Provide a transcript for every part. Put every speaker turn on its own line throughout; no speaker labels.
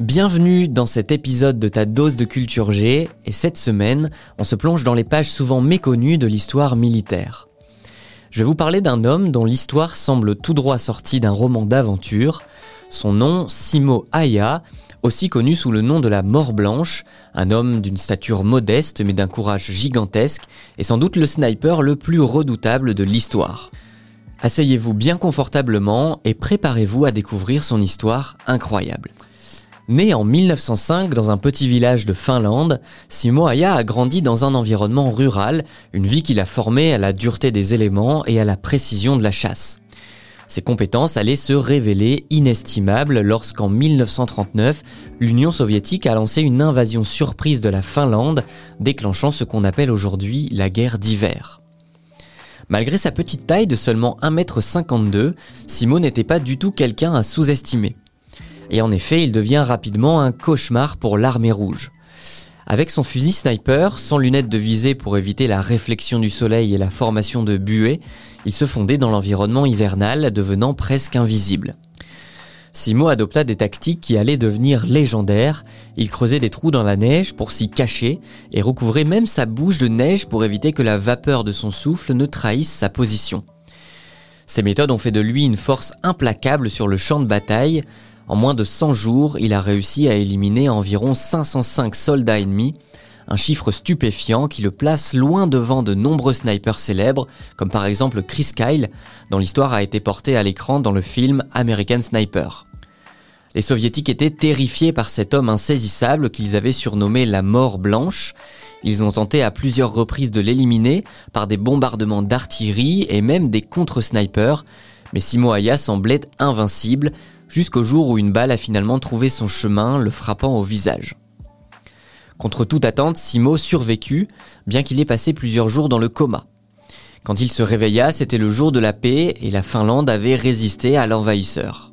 Bienvenue dans cet épisode de ta dose de culture G, et cette semaine, on se plonge dans les pages souvent méconnues de l'histoire militaire. Je vais vous parler d'un homme dont l'histoire semble tout droit sortie d'un roman d'aventure. Son nom, Simo Aya, aussi connu sous le nom de la Mort Blanche, un homme d'une stature modeste mais d'un courage gigantesque, et sans doute le sniper le plus redoutable de l'histoire. Asseyez-vous bien confortablement et préparez-vous à découvrir son histoire incroyable. Né en 1905 dans un petit village de Finlande, Simo Aya a grandi dans un environnement rural, une vie qu'il a formée à la dureté des éléments et à la précision de la chasse. Ses compétences allaient se révéler inestimables lorsqu'en 1939, l'Union soviétique a lancé une invasion surprise de la Finlande, déclenchant ce qu'on appelle aujourd'hui la guerre d'hiver. Malgré sa petite taille de seulement 1m52, Simo n'était pas du tout quelqu'un à sous-estimer. Et en effet, il devient rapidement un cauchemar pour l'armée rouge. Avec son fusil sniper, sans lunettes de visée pour éviter la réflexion du soleil et la formation de buées, il se fondait dans l'environnement hivernal, devenant presque invisible. Simo adopta des tactiques qui allaient devenir légendaires. Il creusait des trous dans la neige pour s'y cacher et recouvrait même sa bouche de neige pour éviter que la vapeur de son souffle ne trahisse sa position. Ces méthodes ont fait de lui une force implacable sur le champ de bataille, en moins de 100 jours, il a réussi à éliminer environ 505 soldats ennemis, un chiffre stupéfiant qui le place loin devant de nombreux snipers célèbres, comme par exemple Chris Kyle, dont l'histoire a été portée à l'écran dans le film American Sniper. Les soviétiques étaient terrifiés par cet homme insaisissable qu'ils avaient surnommé la mort blanche. Ils ont tenté à plusieurs reprises de l'éliminer par des bombardements d'artillerie et même des contre-snipers, mais Simo Aya semblait invincible, jusqu'au jour où une balle a finalement trouvé son chemin, le frappant au visage. Contre toute attente, Simo survécut, bien qu'il ait passé plusieurs jours dans le coma. Quand il se réveilla, c'était le jour de la paix et la Finlande avait résisté à l'envahisseur.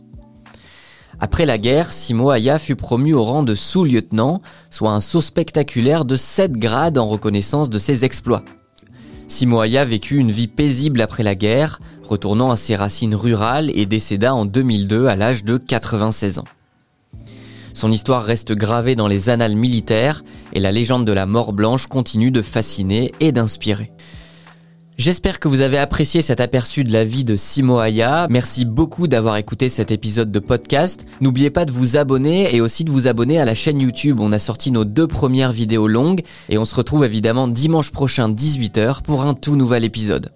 Après la guerre, Simo Aya fut promu au rang de sous-lieutenant, soit un saut spectaculaire de 7 grades en reconnaissance de ses exploits. Simo Aya vécut une vie paisible après la guerre, retournant à ses racines rurales et décéda en 2002 à l'âge de 96 ans. Son histoire reste gravée dans les annales militaires et la légende de la mort blanche continue de fasciner et d'inspirer. J'espère que vous avez apprécié cet aperçu de la vie de Simo Aya. Merci beaucoup d'avoir écouté cet épisode de podcast. N'oubliez pas de vous abonner et aussi de vous abonner à la chaîne YouTube. On a sorti nos deux premières vidéos longues et on se retrouve évidemment dimanche prochain 18h pour un tout nouvel épisode.